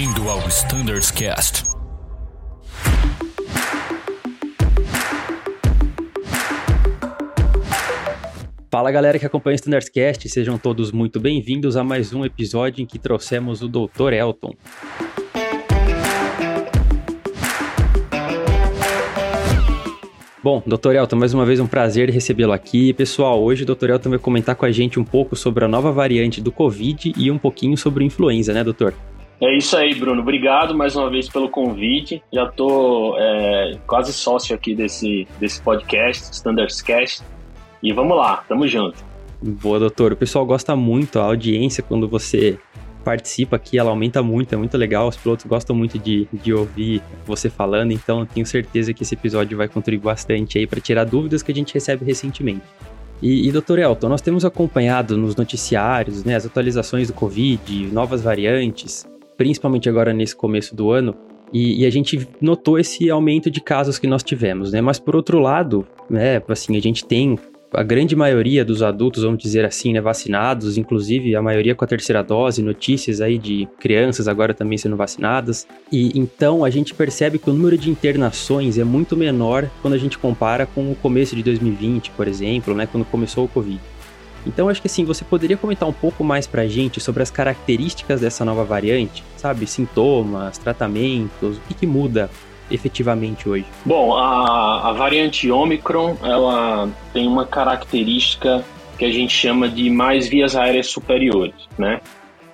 Bem-vindo ao Standards Cast. Fala galera que acompanha o Standards Cast, sejam todos muito bem-vindos a mais um episódio em que trouxemos o Dr. Elton. Bom, Dr. Elton, mais uma vez um prazer recebê-lo aqui. Pessoal, hoje o Dr. Elton vai comentar com a gente um pouco sobre a nova variante do Covid e um pouquinho sobre influenza, né, doutor? É isso aí, Bruno. Obrigado mais uma vez pelo convite. Já estou é, quase sócio aqui desse, desse podcast, Standards Cast. E vamos lá, tamo junto. Boa, doutor. O pessoal gosta muito, a audiência, quando você participa aqui, ela aumenta muito, é muito legal. Os pilotos gostam muito de, de ouvir você falando, então tenho certeza que esse episódio vai contribuir bastante aí para tirar dúvidas que a gente recebe recentemente. E, e doutor Elton, nós temos acompanhado nos noticiários né, as atualizações do Covid, novas variantes, principalmente agora nesse começo do ano, e, e, a gente notou esse aumento de casos que nós tivemos, né? Mas por outro lado, né, assim, a gente tem a grande maioria dos adultos, vamos dizer assim, né, vacinados, inclusive a maioria com a terceira dose, notícias aí de crianças agora também sendo vacinadas. E então a gente percebe que o número de internações é muito menor quando a gente compara com o começo de 2020, por exemplo, né, quando começou o Covid. Então acho que assim, você poderia comentar um pouco mais pra gente sobre as características dessa nova variante, sabe? Sintomas, tratamentos, o que, que muda efetivamente hoje? Bom, a, a variante Omicron, ela tem uma característica que a gente chama de mais vias aéreas superiores, né?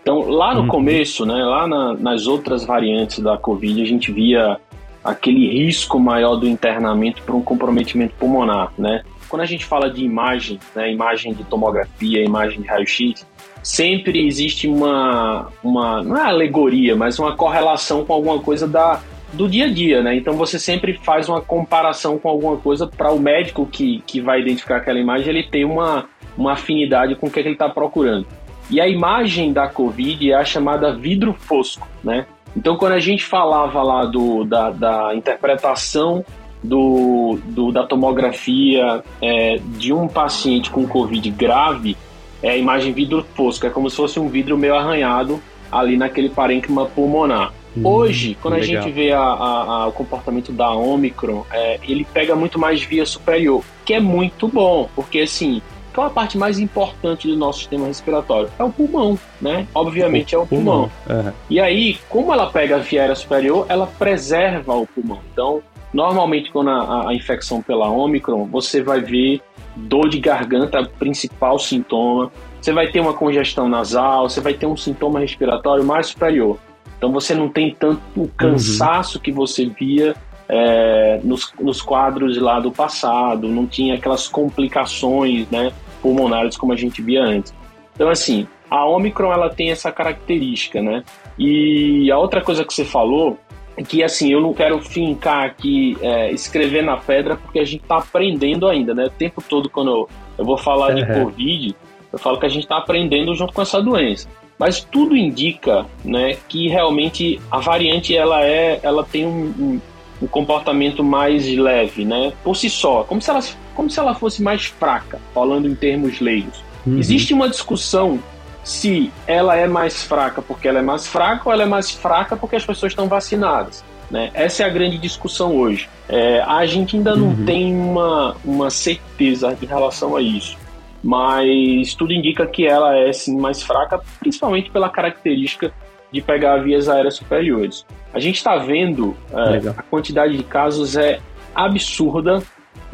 Então, lá no uhum. começo, né, lá na, nas outras variantes da Covid, a gente via aquele risco maior do internamento por um comprometimento pulmonar, né? Quando a gente fala de imagem, né, imagem de tomografia, imagem de raio-x, sempre existe uma, uma, não é alegoria, mas uma correlação com alguma coisa da, do dia a dia, né? Então você sempre faz uma comparação com alguma coisa para o médico que, que vai identificar aquela imagem, ele ter uma, uma afinidade com o que, é que ele está procurando. E a imagem da Covid é a chamada vidro fosco, né? Então quando a gente falava lá do, da, da interpretação do, do, da tomografia é, de um paciente com Covid grave, é a imagem vidro fosco, é como se fosse um vidro meio arranhado ali naquele parênquima pulmonar. Hum, Hoje, quando legal. a gente vê a, a, a, o comportamento da Omicron, é, ele pega muito mais via superior, que é muito bom, porque assim, qual a parte mais importante do nosso sistema respiratório? É o pulmão, né? Obviamente é o pulmão. pulmão. Uhum. E aí, como ela pega a via superior, ela preserva o pulmão. Então, normalmente, quando a, a infecção pela Omicron, você vai ver dor de garganta, principal sintoma. Você vai ter uma congestão nasal, você vai ter um sintoma respiratório mais superior. Então você não tem tanto o uhum. cansaço uhum. que você via é, nos, nos quadros lá do passado, não tinha aquelas complicações né, pulmonares como a gente via antes. Então, assim, a Omicron ela tem essa característica, né? E a outra coisa que você falou que, assim, eu não quero fincar aqui, é, escrever na pedra, porque a gente está aprendendo ainda, né? O tempo todo, quando eu, eu vou falar uhum. de Covid, eu falo que a gente está aprendendo junto com essa doença. Mas tudo indica, né, que realmente a variante ela é, ela tem um, um, um comportamento mais leve, né, por si só, como se ela, como se ela fosse mais fraca, falando em termos leigos. Uhum. Existe uma discussão se ela é mais fraca porque ela é mais fraca ou ela é mais fraca porque as pessoas estão vacinadas. Né? Essa é a grande discussão hoje. É, a gente ainda não uhum. tem uma, uma certeza em relação a isso mas tudo indica que ela é sim mais fraca, principalmente pela característica de pegar vias aéreas superiores. A gente está vendo é, a quantidade de casos é absurda,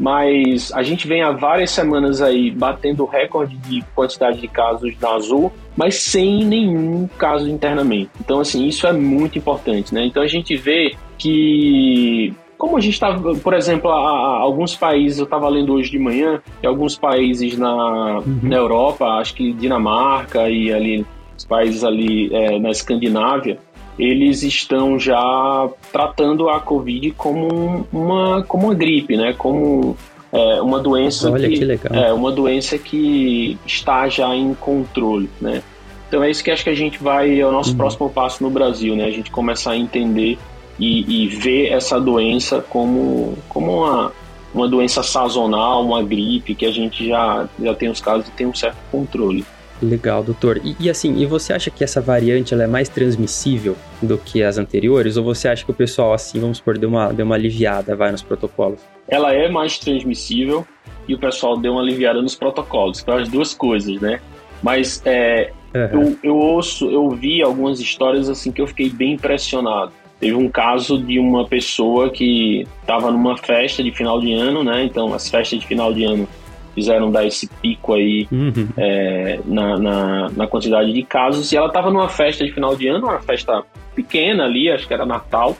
mas a gente vem há várias semanas aí batendo recorde de quantidade de casos da Azul, mas sem nenhum caso internamente. Então, assim, isso é muito importante, né? Então a gente vê que como a gente está, por exemplo, a, a, alguns países, eu estava lendo hoje de manhã, que alguns países na, uhum. na Europa, acho que Dinamarca e ali os países ali é, na Escandinávia, eles estão já tratando a Covid como uma, como uma gripe, né? Como é, uma doença Olha, que, que legal. é uma doença que está já em controle, né? Então é isso que acho que a gente vai é o nosso uhum. próximo passo no Brasil, né? A gente começar a entender e, e ver essa doença como, como uma, uma doença sazonal, uma gripe, que a gente já, já tem os casos e tem um certo controle. Legal, doutor. E, e, assim, e você acha que essa variante ela é mais transmissível do que as anteriores? Ou você acha que o pessoal, assim, vamos supor, deu uma, deu uma aliviada, vai, nos protocolos? Ela é mais transmissível e o pessoal deu uma aliviada nos protocolos, para as duas coisas, né? Mas é, uhum. eu, eu ouço, eu vi algumas histórias assim que eu fiquei bem impressionado. Teve um caso de uma pessoa que estava numa festa de final de ano, né? Então, as festas de final de ano fizeram dar esse pico aí uhum. é, na, na, na, quantidade de casos. E ela estava numa festa de final de ano, uma festa pequena ali, acho que era Natal.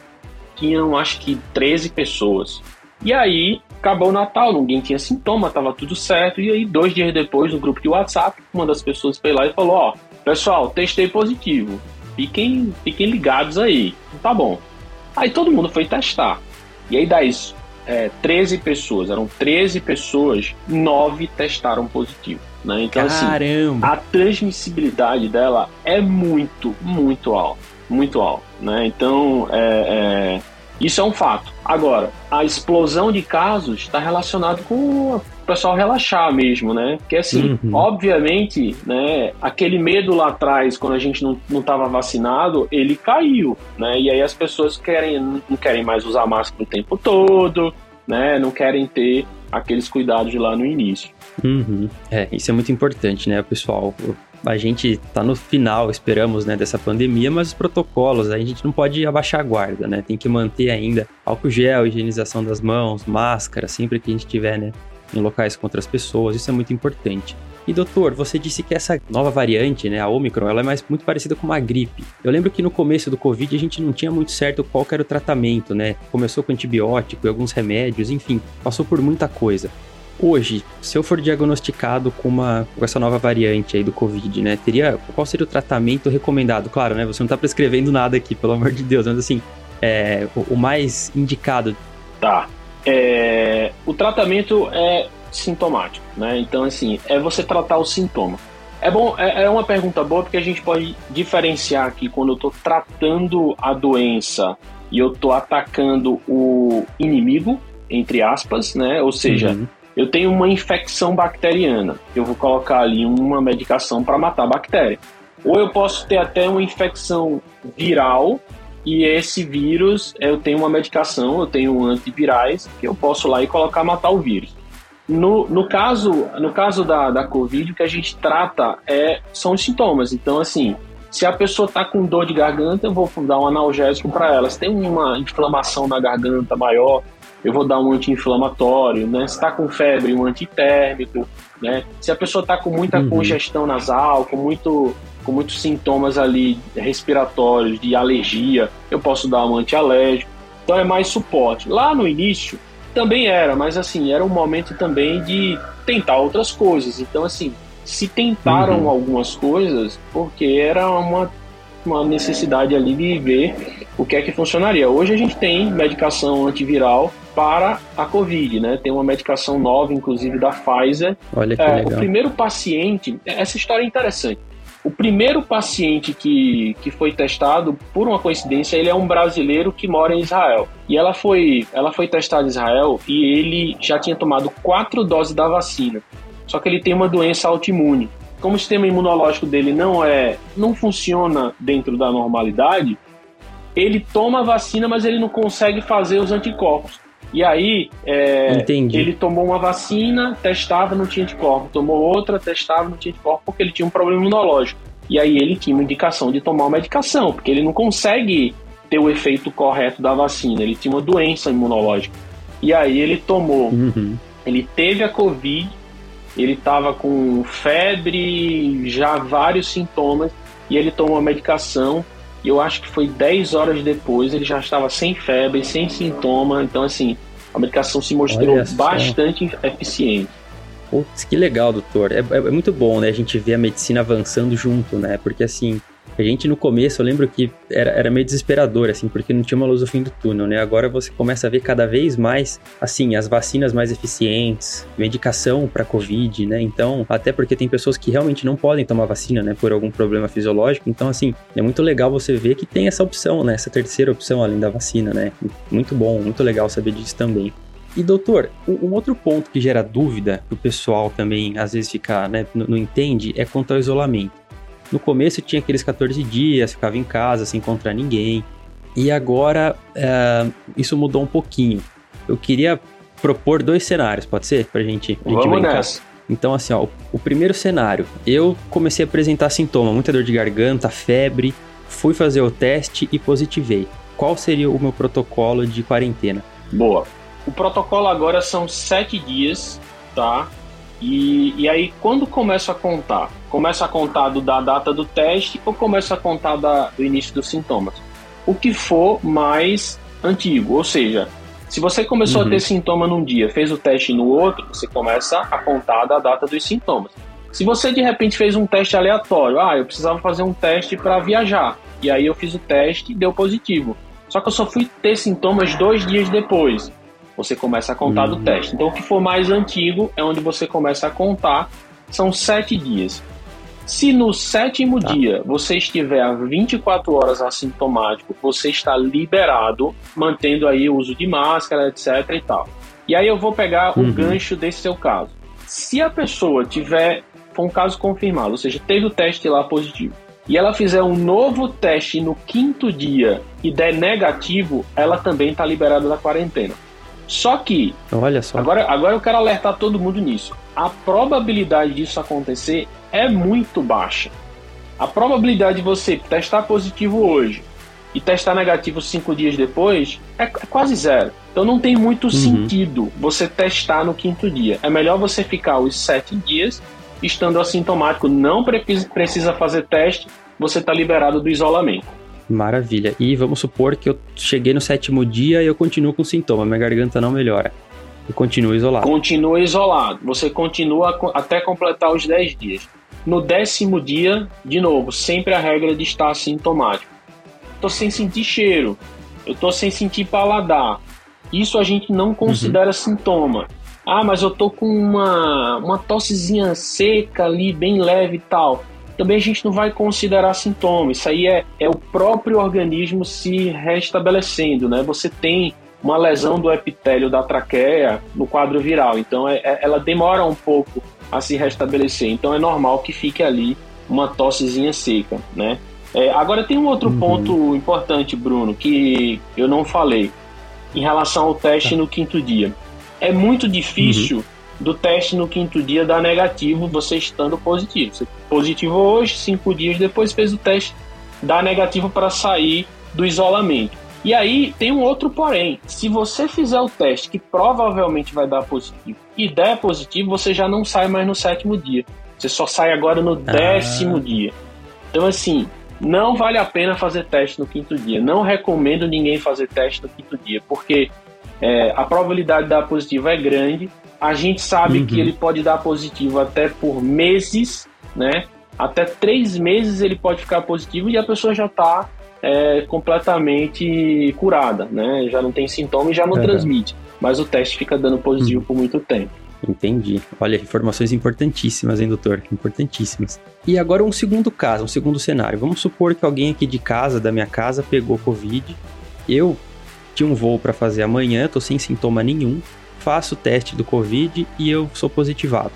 Tinham, acho que, 13 pessoas. E aí, acabou o Natal, ninguém tinha sintoma, tava tudo certo. E aí, dois dias depois, no grupo de WhatsApp, uma das pessoas foi lá e falou: Ó, pessoal, testei positivo. Fiquem, fiquem ligados aí. Tá bom. Aí todo mundo foi testar. E aí, das é, 13 pessoas, eram 13 pessoas, 9 testaram positivo. Né? Então, assim, Caramba. assim, a transmissibilidade dela é muito, muito alta. Muito alta. Né? Então, é, é, isso é um fato. Agora, a explosão de casos está relacionado com o pessoal relaxar mesmo, né? Porque assim, uhum. obviamente, né, aquele medo lá atrás, quando a gente não estava vacinado, ele caiu, né? E aí as pessoas querem, não querem mais usar máscara o tempo todo, né? Não querem ter aqueles cuidados de lá no início. Uhum. É, isso é muito importante, né, pessoal? a gente tá no final, esperamos, né, dessa pandemia, mas os protocolos, a gente não pode abaixar a guarda, né? Tem que manter ainda álcool gel, higienização das mãos, máscara, sempre que a gente estiver, né, em locais com outras pessoas, isso é muito importante. E doutor, você disse que essa nova variante, né, a Omicron, ela é mais muito parecida com uma gripe. Eu lembro que no começo do Covid a gente não tinha muito certo qual era o tratamento, né? Começou com antibiótico e alguns remédios, enfim, passou por muita coisa. Hoje, se eu for diagnosticado com, uma, com essa nova variante aí do Covid, né? Teria, qual seria o tratamento recomendado? Claro, né? Você não está prescrevendo nada aqui, pelo amor de Deus, mas assim, é, o, o mais indicado. Tá. É, o tratamento é sintomático, né? Então, assim, é você tratar o sintoma. É bom, é, é uma pergunta boa porque a gente pode diferenciar aqui quando eu estou tratando a doença e eu estou atacando o inimigo, entre aspas, né? Ou seja, uhum eu tenho uma infecção bacteriana, eu vou colocar ali uma medicação para matar a bactéria. Ou eu posso ter até uma infecção viral e esse vírus, eu tenho uma medicação, eu tenho antivirais que eu posso lá e colocar matar o vírus. No, no caso, no caso da, da Covid, o que a gente trata é, são os sintomas. Então, assim, se a pessoa está com dor de garganta, eu vou dar um analgésico para ela. Se tem uma inflamação na garganta maior, eu vou dar um anti-inflamatório, né? Se está com febre, um antitérmico, né? Se a pessoa está com muita uhum. congestão nasal, com muito com muitos sintomas ali respiratórios, de alergia, eu posso dar um antialérgico. Então é mais suporte. Lá no início também era, mas assim, era um momento também de tentar outras coisas. Então assim, se tentaram uhum. algumas coisas porque era uma uma necessidade ali de ver o que é que funcionaria. Hoje a gente tem medicação antiviral para a Covid, né? Tem uma medicação nova, inclusive da Pfizer. Olha que é, legal. O primeiro paciente, essa história é interessante. O primeiro paciente que, que foi testado, por uma coincidência, ele é um brasileiro que mora em Israel. E ela foi, ela foi testada em Israel e ele já tinha tomado quatro doses da vacina. Só que ele tem uma doença autoimune como o sistema imunológico dele não é, não funciona dentro da normalidade, ele toma a vacina, mas ele não consegue fazer os anticorpos. E aí, é, ele tomou uma vacina, testava, não tinha anticorpo. Tomou outra, testava, não tinha anticorpo, porque ele tinha um problema imunológico. E aí ele tinha uma indicação de tomar uma medicação, porque ele não consegue ter o efeito correto da vacina. Ele tinha uma doença imunológica. E aí ele tomou, uhum. ele teve a Covid, ele estava com febre, já vários sintomas, e ele tomou a medicação. E eu acho que foi 10 horas depois, ele já estava sem febre, sem sintoma. Então, assim, a medicação se mostrou bastante eficiente. Putz, que legal, doutor. É, é, é, muito bom, né? A gente ver a medicina avançando junto, né? Porque, assim, a gente no começo, eu lembro que era, era meio desesperador, assim, porque não tinha uma luz no fim do túnel, né? Agora você começa a ver cada vez mais, assim, as vacinas mais eficientes, medicação para Covid, né? Então, até porque tem pessoas que realmente não podem tomar vacina, né, por algum problema fisiológico. Então, assim, é muito legal você ver que tem essa opção, né? Essa terceira opção além da vacina, né? Muito bom, muito legal saber disso também. E doutor, um outro ponto que gera dúvida, que o pessoal também às vezes fica, né, não entende, é quanto ao isolamento. No começo tinha aqueles 14 dias, ficava em casa sem encontrar ninguém. E agora é, isso mudou um pouquinho. Eu queria propor dois cenários, pode ser? Pra gente, pra gente Vamos brincar. Nessa. Então, assim, ó, o primeiro cenário, eu comecei a apresentar sintoma, muita dor de garganta, febre, fui fazer o teste e positivei. Qual seria o meu protocolo de quarentena? Boa. O protocolo agora são sete dias, tá? E, e aí, quando começa a contar? Começa a contar do, da data do teste ou começa a contar da, do início dos sintomas? O que for mais antigo, ou seja, se você começou uhum. a ter sintoma num dia, fez o teste no outro, você começa a contar da data dos sintomas. Se você de repente fez um teste aleatório, ah, eu precisava fazer um teste para viajar, e aí eu fiz o teste e deu positivo. Só que eu só fui ter sintomas dois dias depois. Você começa a contar uhum. do teste. Então, o que for mais antigo é onde você começa a contar. São sete dias. Se no sétimo tá. dia você estiver a 24 horas assintomático, você está liberado, mantendo aí o uso de máscara, etc e tal. E aí eu vou pegar uhum. o gancho desse seu caso. Se a pessoa tiver, for um caso confirmado, ou seja, teve o teste lá positivo, e ela fizer um novo teste no quinto dia e der negativo, ela também está liberada da quarentena. Só que, olha só. Agora, agora eu quero alertar todo mundo nisso. A probabilidade disso acontecer é muito baixa. A probabilidade de você testar positivo hoje e testar negativo cinco dias depois é, é quase zero. Então não tem muito uhum. sentido você testar no quinto dia. É melhor você ficar os sete dias estando assintomático, não precisa fazer teste, você está liberado do isolamento. Maravilha. E vamos supor que eu cheguei no sétimo dia e eu continuo com sintoma, minha garganta não melhora. E continuo isolado. Continua isolado. Você continua até completar os 10 dias. No décimo dia, de novo, sempre a regra de estar assintomático. Tô sem sentir cheiro, eu tô sem sentir paladar. Isso a gente não considera uhum. sintoma. Ah, mas eu tô com uma, uma tossezinha seca ali, bem leve e tal. Também a gente não vai considerar sintoma. Isso aí é, é o próprio organismo se restabelecendo, né? Você tem uma lesão do epitélio da traqueia no quadro viral. Então, é, é, ela demora um pouco a se restabelecer. Então, é normal que fique ali uma tossezinha seca, né? É, agora, tem um outro uhum. ponto importante, Bruno, que eu não falei em relação ao teste tá. no quinto dia. É muito difícil uhum. Do teste no quinto dia dar negativo você estando positivo. Você positivo hoje, cinco dias depois fez o teste, dá negativo para sair do isolamento. E aí tem um outro porém. Se você fizer o teste que provavelmente vai dar positivo e der positivo, você já não sai mais no sétimo dia. Você só sai agora no ah. décimo dia. Então, assim, não vale a pena fazer teste no quinto dia. Não recomendo ninguém fazer teste no quinto dia, porque é, a probabilidade de dar positivo é grande. A gente sabe uhum. que ele pode dar positivo até por meses, né? Até três meses ele pode ficar positivo e a pessoa já está é, completamente curada, né? Já não tem sintoma e já não transmite. Mas o teste fica dando positivo uhum. por muito tempo. Entendi. Olha, informações importantíssimas, hein, doutor? Importantíssimas. E agora um segundo caso, um segundo cenário. Vamos supor que alguém aqui de casa, da minha casa, pegou Covid. Eu tinha um voo para fazer amanhã, tô sem sintoma nenhum, faço o teste do Covid e eu sou positivado.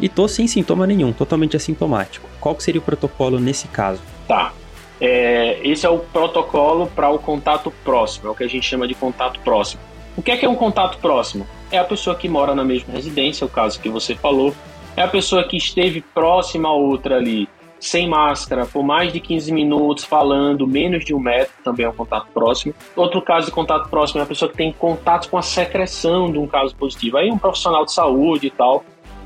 E tô sem sintoma nenhum, totalmente assintomático. Qual que seria o protocolo nesse caso? Tá. É, esse é o protocolo para o contato próximo, é o que a gente chama de contato próximo. O que é que é um contato próximo? É a pessoa que mora na mesma residência, o caso que você falou, é a pessoa que esteve próxima a outra ali, sem máscara, por mais de 15 minutos, falando menos de um metro, também é um contato próximo. Outro caso de contato próximo é a pessoa que tem contato com a secreção de um caso positivo. Aí um profissional de saúde e tal.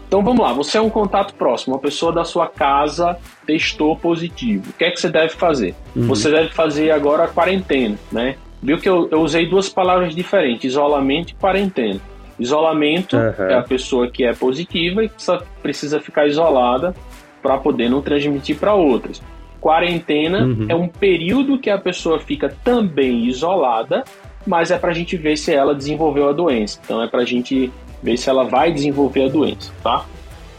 Então vamos lá, você é um contato próximo, uma pessoa da sua casa testou positivo. O que é que você deve fazer? Uhum. Você deve fazer agora a quarentena, né? Viu que eu, eu usei duas palavras diferentes, isolamento e quarentena. Isolamento uhum. é a pessoa que é positiva e precisa, precisa ficar isolada para poder não transmitir para outras. Quarentena uhum. é um período que a pessoa fica também isolada, mas é para a gente ver se ela desenvolveu a doença. Então é para a gente ver se ela vai desenvolver a doença, tá?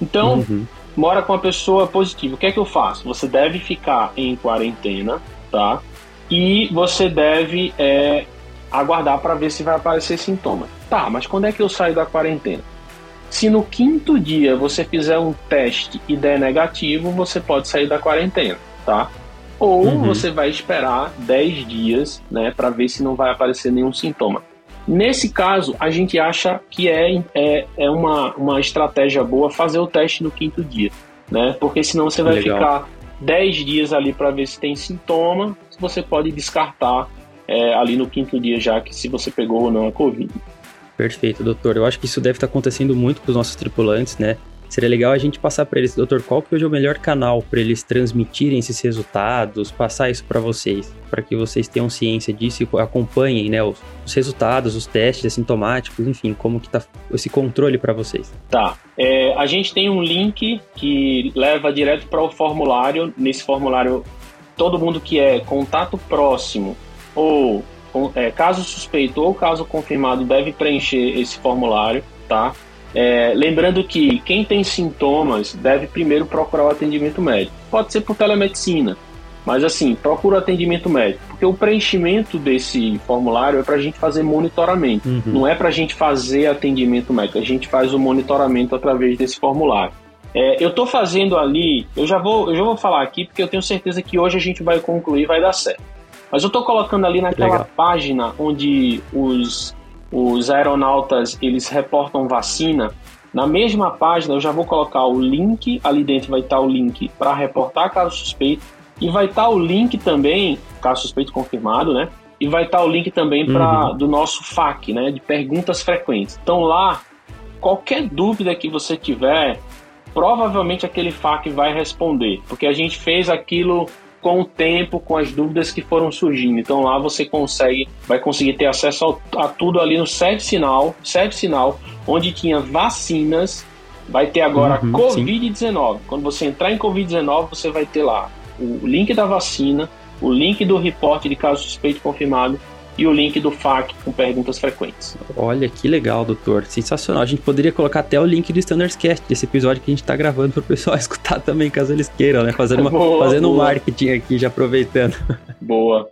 Então, uhum. mora com a pessoa positiva. O que é que eu faço? Você deve ficar em quarentena, tá? E você deve é, aguardar para ver se vai aparecer sintomas. Tá, mas quando é que eu saio da quarentena? Se no quinto dia você fizer um teste e der negativo, você pode sair da quarentena, tá? Ou uhum. você vai esperar 10 dias, né, para ver se não vai aparecer nenhum sintoma. Nesse caso, a gente acha que é, é, é uma, uma estratégia boa fazer o teste no quinto dia, né? Porque senão você vai Legal. ficar 10 dias ali para ver se tem sintoma, você pode descartar é, ali no quinto dia já que se você pegou ou não a Covid. Perfeito, doutor. Eu acho que isso deve estar acontecendo muito com os nossos tripulantes, né? Seria legal a gente passar para eles, doutor, qual que hoje é o melhor canal para eles transmitirem esses resultados, passar isso para vocês, para que vocês tenham ciência disso e acompanhem, né, os, os resultados, os testes assintomáticos, enfim, como que tá esse controle para vocês. Tá. É, a gente tem um link que leva direto para o formulário. Nesse formulário, todo mundo que é contato próximo ou é, caso suspeito ou caso confirmado deve preencher esse formulário, tá? É, lembrando que quem tem sintomas deve primeiro procurar o atendimento médico. Pode ser por telemedicina, mas assim, procura o atendimento médico, porque o preenchimento desse formulário é para a gente fazer monitoramento, uhum. não é para a gente fazer atendimento médico, a gente faz o monitoramento através desse formulário. É, eu estou fazendo ali, eu já, vou, eu já vou falar aqui, porque eu tenho certeza que hoje a gente vai concluir e vai dar certo. Mas eu estou colocando ali naquela Legal. página onde os, os aeronautas eles reportam vacina. Na mesma página eu já vou colocar o link, ali dentro vai estar o link para reportar caso suspeito e vai estar o link também, caso suspeito confirmado, né? E vai estar o link também para uhum. do nosso FAQ, né, de perguntas frequentes. Então lá, qualquer dúvida que você tiver, provavelmente aquele FAQ vai responder, porque a gente fez aquilo com o tempo, com as dúvidas que foram surgindo. Então lá você consegue, vai conseguir ter acesso ao, a tudo ali no site sinal, site sinal, onde tinha vacinas, vai ter agora uhum, Covid-19. Quando você entrar em Covid-19, você vai ter lá o link da vacina, o link do reporte de caso suspeito confirmado e o link do FAQ com perguntas frequentes. Olha que legal, doutor. Sensacional. A gente poderia colocar até o link do Standards Cast, desse episódio que a gente está gravando para o pessoal escutar também, caso eles queiram, né? Fazendo, uma, boa, fazendo boa. um marketing aqui, já aproveitando. Boa.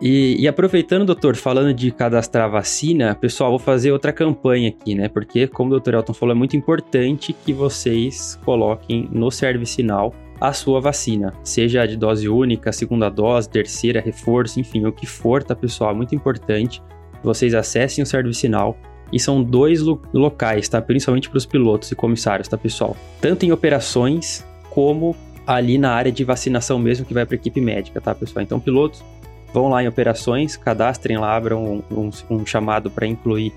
E, e, aproveitando, doutor, falando de cadastrar vacina, pessoal, vou fazer outra campanha aqui, né? Porque, como o doutor Elton falou, é muito importante que vocês coloquem no Sinal a sua vacina, seja de dose única, segunda dose, terceira, reforço, enfim, o que for, tá, pessoal? É muito importante que vocês acessem o Sinal. E são dois lo locais, tá? Principalmente para os pilotos e comissários, tá, pessoal? Tanto em operações como ali na área de vacinação mesmo que vai para a equipe médica, tá, pessoal? Então, pilotos, vão lá em operações, cadastrem lá, abram um, um, um chamado para incluir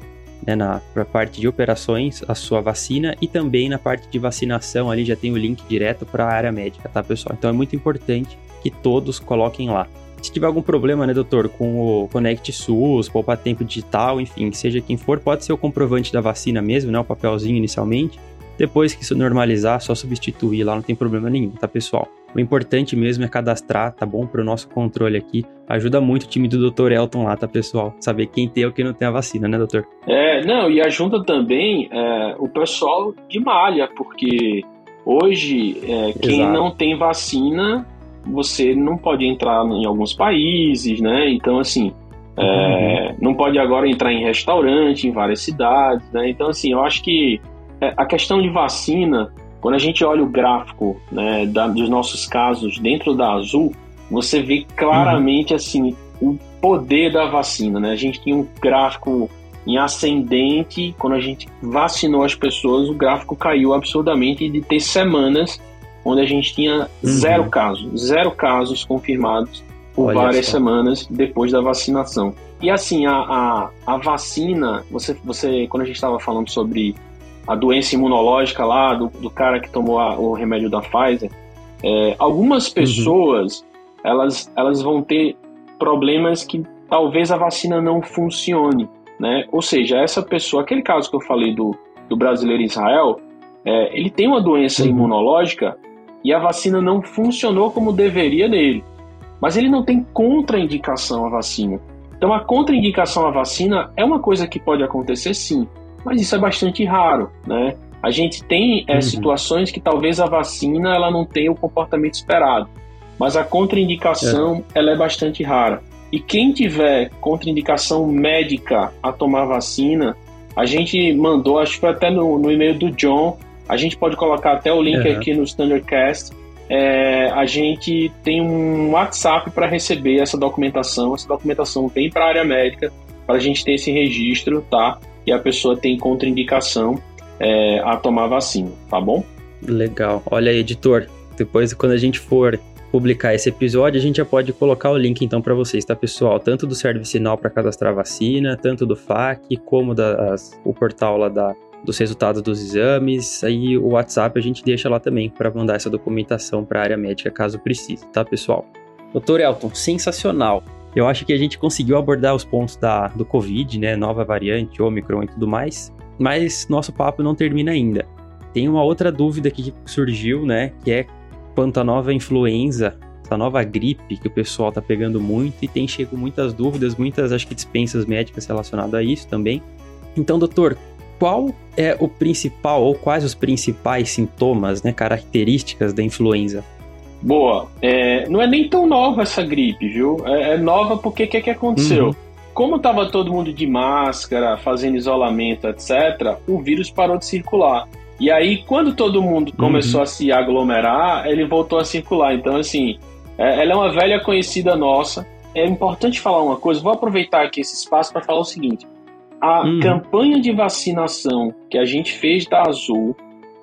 né, na parte de operações a sua vacina e também na parte de vacinação ali já tem o link direto para a área médica, tá pessoal? Então é muito importante que todos coloquem lá. Se tiver algum problema, né, doutor, com o Connect SUS, poupar tempo digital, enfim, seja quem for, pode ser o comprovante da vacina mesmo, né, o papelzinho inicialmente. Depois que isso normalizar, só substituir lá, não tem problema nenhum, tá, pessoal? O importante mesmo é cadastrar, tá bom? Para o nosso controle aqui. Ajuda muito o time do Dr. Elton lá, tá, pessoal? Saber quem tem ou quem não tem a vacina, né, doutor? É, não, e ajuda também é, o pessoal de malha, porque hoje é, quem Exato. não tem vacina, você não pode entrar em alguns países, né? Então, assim, é, uhum. não pode agora entrar em restaurante em várias cidades, né? Então, assim, eu acho que é, a questão de vacina quando a gente olha o gráfico né, da, dos nossos casos dentro da Azul, você vê claramente uhum. assim o poder da vacina. Né? A gente tinha um gráfico em ascendente, quando a gente vacinou as pessoas, o gráfico caiu absurdamente de ter semanas onde a gente tinha uhum. zero casos, zero casos confirmados por Olha várias só. semanas depois da vacinação. E assim, a, a, a vacina, você, você, quando a gente estava falando sobre a doença imunológica lá do, do cara que tomou a, o remédio da Pfizer, é, algumas uhum. pessoas uhum. elas, elas vão ter problemas que talvez a vacina não funcione, né? Ou seja, essa pessoa, aquele caso que eu falei do, do brasileiro Israel, é, ele tem uma doença uhum. imunológica e a vacina não funcionou como deveria nele. Mas ele não tem contraindicação à vacina. Então a contraindicação à vacina é uma coisa que pode acontecer sim mas isso é bastante raro, né? a gente tem é, uhum. situações que talvez a vacina ela não tenha o comportamento esperado, mas a contraindicação é. ela é bastante rara. E quem tiver contraindicação médica a tomar vacina, a gente mandou, acho que foi até no, no e-mail do John, a gente pode colocar até o link uhum. aqui no Standardcast. É, a gente tem um WhatsApp para receber essa documentação. Essa documentação vem para a área médica para a gente ter esse registro, tá? E a pessoa tem contraindicação é, a tomar vacina, tá bom? Legal. Olha aí, editor. Depois, quando a gente for publicar esse episódio, a gente já pode colocar o link então para vocês, tá, pessoal? Tanto do Service Sinal para cadastrar vacina, tanto do FAC, como das, o portal lá da, dos resultados dos exames. Aí o WhatsApp a gente deixa lá também para mandar essa documentação para a área médica caso precise, tá, pessoal? Doutor Elton, sensacional. Eu acho que a gente conseguiu abordar os pontos da, do Covid, né? Nova variante, Omicron e tudo mais. Mas nosso papo não termina ainda. Tem uma outra dúvida que surgiu, né? Que é quanto à nova influenza, essa nova gripe que o pessoal tá pegando muito e tem chego muitas dúvidas, muitas acho que dispensas médicas relacionadas a isso também. Então, doutor, qual é o principal ou quais os principais sintomas, né, características da influenza? Boa. É, não é nem tão nova essa gripe, viu? É, é nova porque o que, que aconteceu? Uhum. Como estava todo mundo de máscara, fazendo isolamento, etc., o vírus parou de circular. E aí, quando todo mundo começou uhum. a se aglomerar, ele voltou a circular. Então, assim, é, ela é uma velha conhecida nossa. É importante falar uma coisa, vou aproveitar aqui esse espaço para falar o seguinte. A uhum. campanha de vacinação que a gente fez da Azul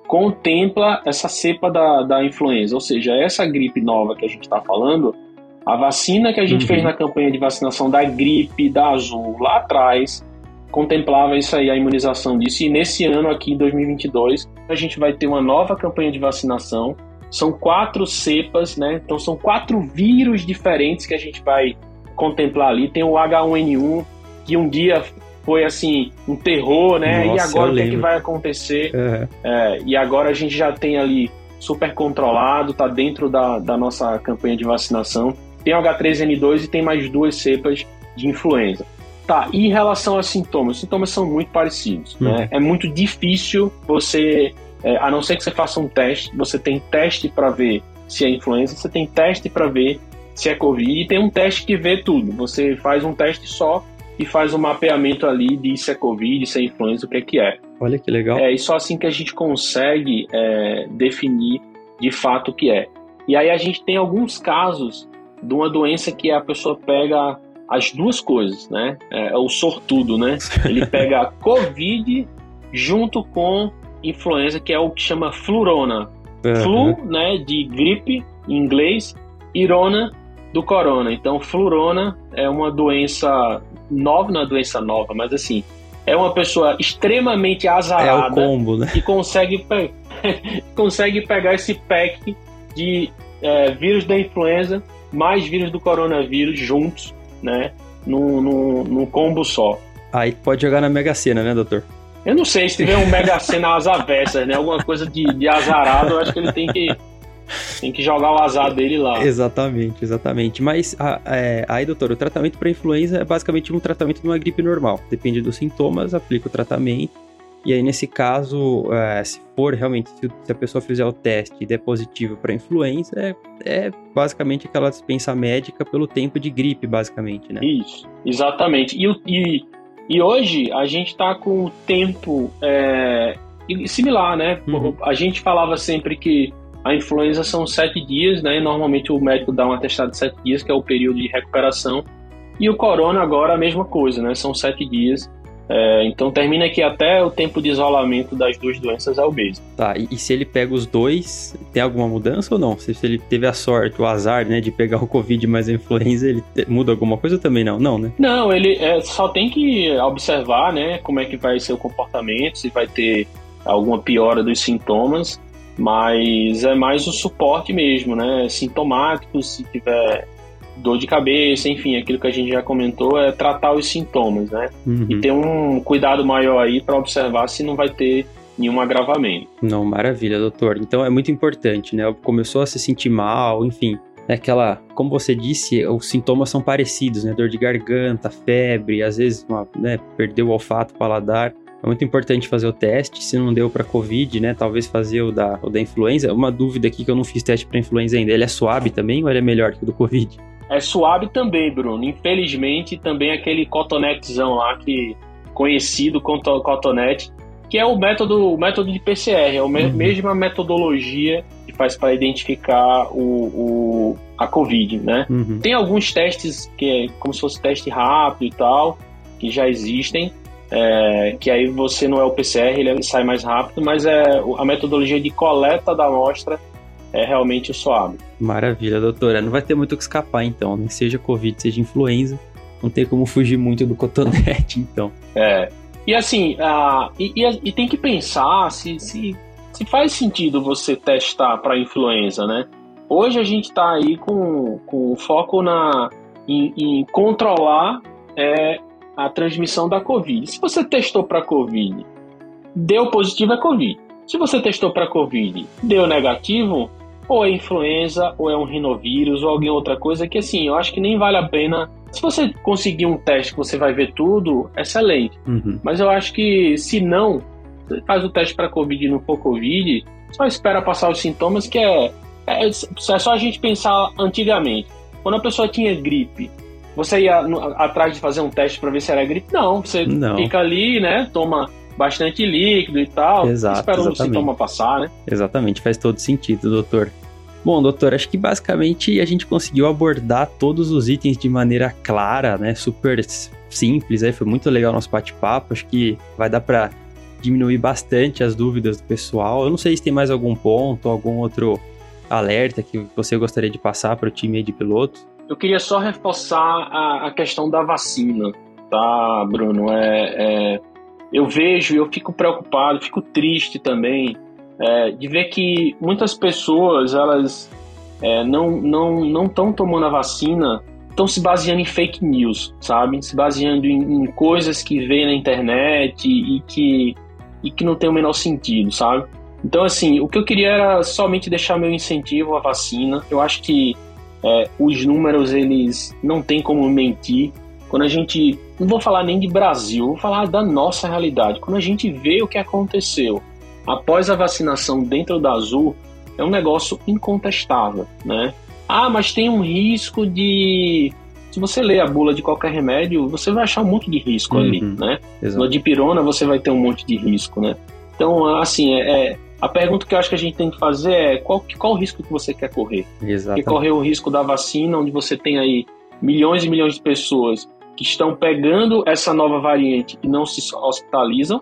contempla essa cepa da, da influenza, ou seja, essa gripe nova que a gente está falando, a vacina que a gente uhum. fez na campanha de vacinação da gripe da Azul lá atrás, contemplava isso aí, a imunização disso. E nesse ano aqui, em 2022, a gente vai ter uma nova campanha de vacinação. São quatro cepas, né? Então são quatro vírus diferentes que a gente vai contemplar ali. Tem o H1N1, que um dia foi assim, um terror, né? Nossa, e agora o que, é que vai acontecer? Uhum. É, e agora a gente já tem ali super controlado, tá dentro da, da nossa campanha de vacinação. Tem o H3N2 e tem mais duas cepas de influenza. Tá, e em relação aos sintomas? Os sintomas são muito parecidos, hum. né? É muito difícil você, é, a não ser que você faça um teste, você tem teste para ver se é influenza, você tem teste para ver se é Covid e tem um teste que vê tudo. Você faz um teste só e faz um mapeamento ali de se é Covid, se é influenza, o que é que é. Olha que legal. É, e só assim que a gente consegue é, definir de fato o que é. E aí a gente tem alguns casos de uma doença que a pessoa pega as duas coisas, né? É, é o sortudo, né? Ele pega a Covid junto com influenza, que é o que chama flurona. Uhum. Flu, né, de gripe em inglês, irona do corona. Então, flurona é uma doença nova, não é doença nova, mas assim, é uma pessoa extremamente azarada é combo, né? que consegue, pe consegue pegar esse pack de é, vírus da influenza mais vírus do coronavírus juntos né? Num, num, num combo só. Aí pode jogar na Mega Sena, né, doutor? Eu não sei se tiver um Mega Sena asa avessas, né? Alguma coisa de, de azarado, eu acho que ele tem que, tem que jogar o azar dele lá. Exatamente, exatamente. Mas é, aí, doutor, o tratamento para influenza é basicamente um tratamento de uma gripe normal. Depende dos sintomas, aplica o tratamento e aí, nesse caso, é, se for realmente, se a pessoa fizer o teste e der positivo para influenza, é, é, basicamente aquela dispensa médica pelo tempo de gripe, basicamente, né? Isso, exatamente. E, e, e hoje a gente está com o tempo é, similar, né? Uhum. A gente falava sempre que a influenza são sete dias, né? Normalmente o médico dá um atestado de sete dias, que é o período de recuperação. E o corona agora a mesma coisa, né? São sete dias. É, então termina que até o tempo de isolamento das duas doenças é o mesmo. Tá, e, e, se ele pega os dois, tem alguma mudança ou não? Se, se ele teve a sorte, o azar, né, de pegar o Covid mais a influenza, ele te, muda alguma coisa ou também não? Não, né? Não, ele é, só tem que observar, né, como é que vai ser o comportamento, se vai ter alguma piora dos sintomas, mas é mais o suporte mesmo, né, sintomático, se tiver dor de cabeça, enfim, aquilo que a gente já comentou é tratar os sintomas, né? Uhum. E ter um cuidado maior aí para observar se não vai ter nenhum agravamento. Não, maravilha, doutor. Então é muito importante, né? Começou a se sentir mal, enfim, é aquela, como você disse, os sintomas são parecidos, né? Dor de garganta, febre, às vezes uma, né, perdeu o olfato, paladar. É muito importante fazer o teste. Se não deu para Covid, né? Talvez fazer o da, o da influenza. Uma dúvida aqui que eu não fiz teste para influenza ainda. Ele é suave também ou ele é melhor que o do Covid? É suave também, Bruno. Infelizmente, também aquele cotonetzão lá que conhecido como cotonete, que é o método, o método de PCR, é a uhum. mesma metodologia que faz para identificar o, o, a Covid, né? Uhum. Tem alguns testes que é como se fosse teste rápido e tal, que já existem, é, que aí você não é o PCR, ele sai mais rápido, mas é a metodologia de coleta da amostra é realmente o SWAB. Maravilha, doutora. Não vai ter muito o que escapar, então, né? Seja Covid, seja influenza, não tem como fugir muito do cotonete, então. É. E assim, uh, e, e, e, tem que pensar se, se, se faz sentido você testar para influenza, né? Hoje a gente está aí com, com foco na, em, em controlar é, a transmissão da Covid. Se você testou para Covid, deu positivo é Covid. Se você testou para Covid, deu negativo, ou é influenza, ou é um rinovírus, ou alguma outra coisa que assim, eu acho que nem vale a pena. Se você conseguir um teste que você vai ver tudo, excelente. Uhum. Mas eu acho que se não, você faz o teste para Covid e não for Covid, só espera passar os sintomas, que é, é, é só a gente pensar antigamente. Quando a pessoa tinha gripe, você ia no, atrás de fazer um teste para ver se era gripe? Não, você não. fica ali, né? Toma bastante líquido e tal. Exato, espera o sintoma passar, né? Exatamente, faz todo sentido, doutor. Bom, doutor, acho que basicamente a gente conseguiu abordar todos os itens de maneira clara, né? Super simples, aí foi muito legal o nosso bate-papo. Acho que vai dar para diminuir bastante as dúvidas do pessoal. Eu não sei se tem mais algum ponto, algum outro alerta que você gostaria de passar para o time de pilotos. Eu queria só reforçar a, a questão da vacina, tá, Bruno? É, é, eu vejo, eu fico preocupado, fico triste também é, de ver que muitas pessoas elas é, não não não estão tomando a vacina, estão se baseando em fake news, sabe? Se baseando em, em coisas que vêm na internet e, e que e que não tem o menor sentido, sabe? Então, assim, o que eu queria era somente deixar meu incentivo à vacina. Eu acho que é, os números, eles não tem como mentir. Quando a gente, não vou falar nem de Brasil, vou falar da nossa realidade. Quando a gente vê o que aconteceu após a vacinação dentro da Azul, é um negócio incontestável, né? Ah, mas tem um risco de se você ler a bula de qualquer remédio, você vai achar um monte de risco uhum, ali, né? Exato. No dipirona você vai ter um monte de risco, né? Então, assim, é, é a pergunta que eu acho que a gente tem que fazer é qual, qual o risco que você quer correr? Exatamente. Quer correr o risco da vacina, onde você tem aí milhões e milhões de pessoas que estão pegando essa nova variante e não se hospitalizam?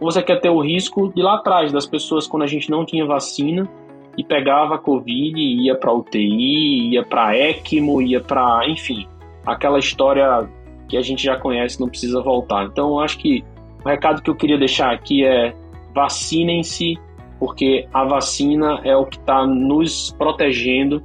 Ou você quer ter o risco de lá atrás, das pessoas quando a gente não tinha vacina e pegava a Covid e ia para UTI, ia para ECMO, ia para, enfim, aquela história que a gente já conhece, não precisa voltar. Então, eu acho que o recado que eu queria deixar aqui é vacinem-se, porque a vacina é o que está nos protegendo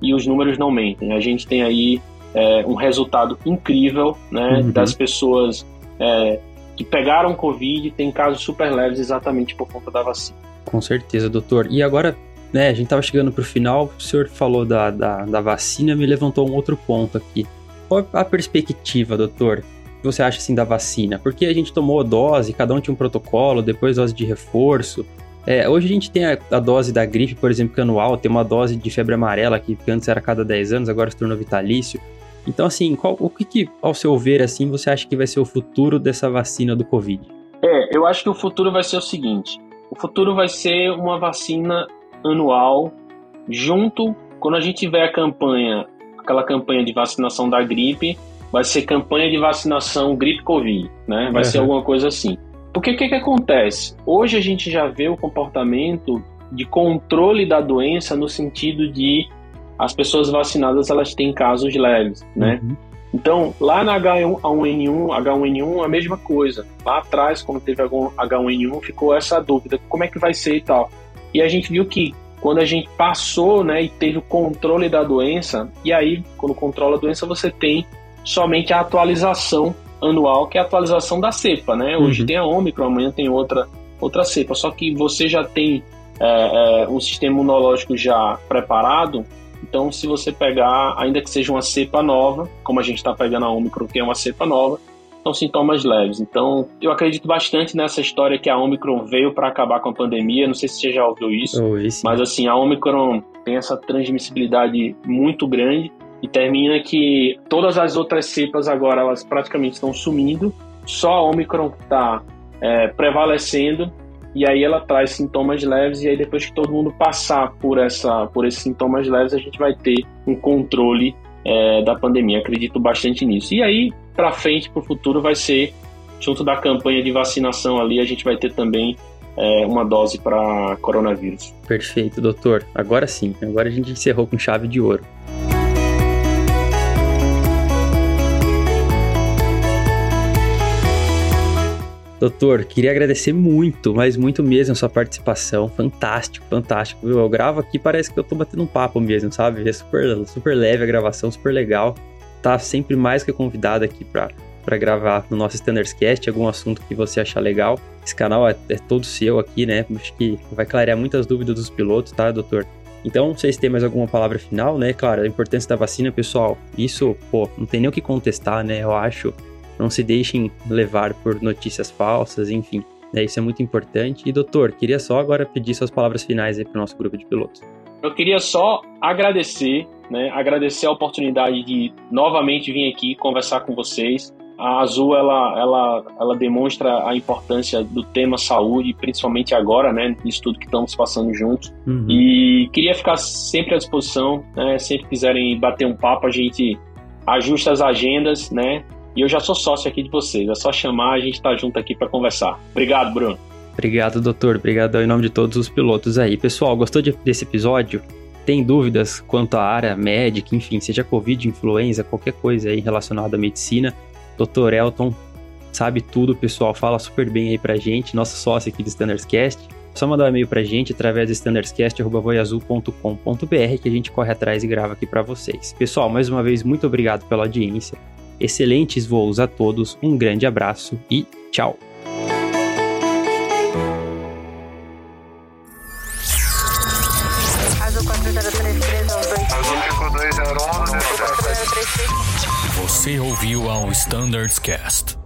e os números não mentem. A gente tem aí é, um resultado incrível né, uhum. das pessoas é, que pegaram Covid, tem casos super leves exatamente por conta da vacina. Com certeza, doutor. E agora, né, a gente estava chegando para o final, o senhor falou da, da, da vacina, me levantou um outro ponto aqui. Qual a perspectiva, doutor? que você acha assim da vacina? Porque a gente tomou dose, cada um tinha um protocolo, depois dose de reforço. É, hoje a gente tem a, a, dose da gripe, por exemplo, que é anual, tem uma dose de febre amarela que antes era a cada 10 anos, agora se tornou vitalício. Então, assim, qual, o que, que, ao seu ver, assim, você acha que vai ser o futuro dessa vacina do Covid? É, eu acho que o futuro vai ser o seguinte: o futuro vai ser uma vacina anual, junto, quando a gente tiver a campanha, aquela campanha de vacinação da gripe, vai ser campanha de vacinação gripe-Covid, né? Vai uhum. ser alguma coisa assim. Porque o que, que acontece? Hoje a gente já vê o comportamento de controle da doença no sentido de as pessoas vacinadas elas têm casos leves, né? Uhum. Então, lá na H1N1, H1N1 a mesma coisa. Lá atrás, quando teve H1N1, ficou essa dúvida, como é que vai ser e tal. E a gente viu que quando a gente passou, né, e teve o controle da doença, e aí, quando controla a doença, você tem somente a atualização anual, que é a atualização da cepa, né? Hoje uhum. tem a Omicron, amanhã tem outra, outra cepa. Só que você já tem é, é, um sistema imunológico já preparado. Então, se você pegar, ainda que seja uma cepa nova, como a gente está pegando a Omicron, que é uma cepa nova, são sintomas leves. Então, eu acredito bastante nessa história que a Omicron veio para acabar com a pandemia. Não sei se você já ouviu isso, oh, mas assim, a Omicron tem essa transmissibilidade muito grande e termina que todas as outras cepas agora elas praticamente estão sumindo, só a Omicron está é, prevalecendo e aí ela traz sintomas leves e aí depois que todo mundo passar por essa por esses sintomas leves a gente vai ter um controle é, da pandemia. Acredito bastante nisso. E aí para frente para o futuro vai ser junto da campanha de vacinação ali a gente vai ter também é, uma dose para coronavírus. Perfeito, doutor. Agora sim, agora a gente encerrou com chave de ouro. Doutor, queria agradecer muito, mas muito mesmo a sua participação. Fantástico, fantástico. Eu gravo aqui, parece que eu tô batendo um papo mesmo, sabe? É super, super leve a gravação, super legal. Tá sempre mais que convidado aqui para para gravar no nosso Standards Cast algum assunto que você achar legal. Esse canal é, é, todo seu aqui, né? Acho que vai clarear muitas dúvidas dos pilotos, tá, doutor? Então, se tem mais alguma palavra final, né? Claro, a importância da vacina, pessoal, isso, pô, não tem nem o que contestar, né? Eu acho não se deixem levar por notícias falsas, enfim. Né, isso é muito importante. E, doutor, queria só agora pedir suas palavras finais aí para o nosso grupo de pilotos. Eu queria só agradecer, né, agradecer a oportunidade de novamente vir aqui conversar com vocês. A Azul, ela, ela, ela demonstra a importância do tema saúde, principalmente agora, né, nisso tudo que estamos passando juntos. Uhum. E queria ficar sempre à disposição, né, sempre quiserem bater um papo, a gente ajusta as agendas, né, e eu já sou sócio aqui de vocês. É só chamar, a gente tá junto aqui para conversar. Obrigado, Bruno. Obrigado, doutor. Obrigado em nome de todos os pilotos aí. Pessoal, gostou de, desse episódio? Tem dúvidas quanto à área médica, enfim, seja Covid, influenza, qualquer coisa aí relacionada à medicina? Doutor Elton sabe tudo, pessoal. Fala super bem aí pra gente, nosso sócio aqui do Standardscast. Só mandar um e-mail pra gente através do standardscast.voiazul.com.br que a gente corre atrás e grava aqui para vocês. Pessoal, mais uma vez, muito obrigado pela audiência. Excelentes voos a todos, um grande abraço e tchau! Você ouviu ao Standards Cast.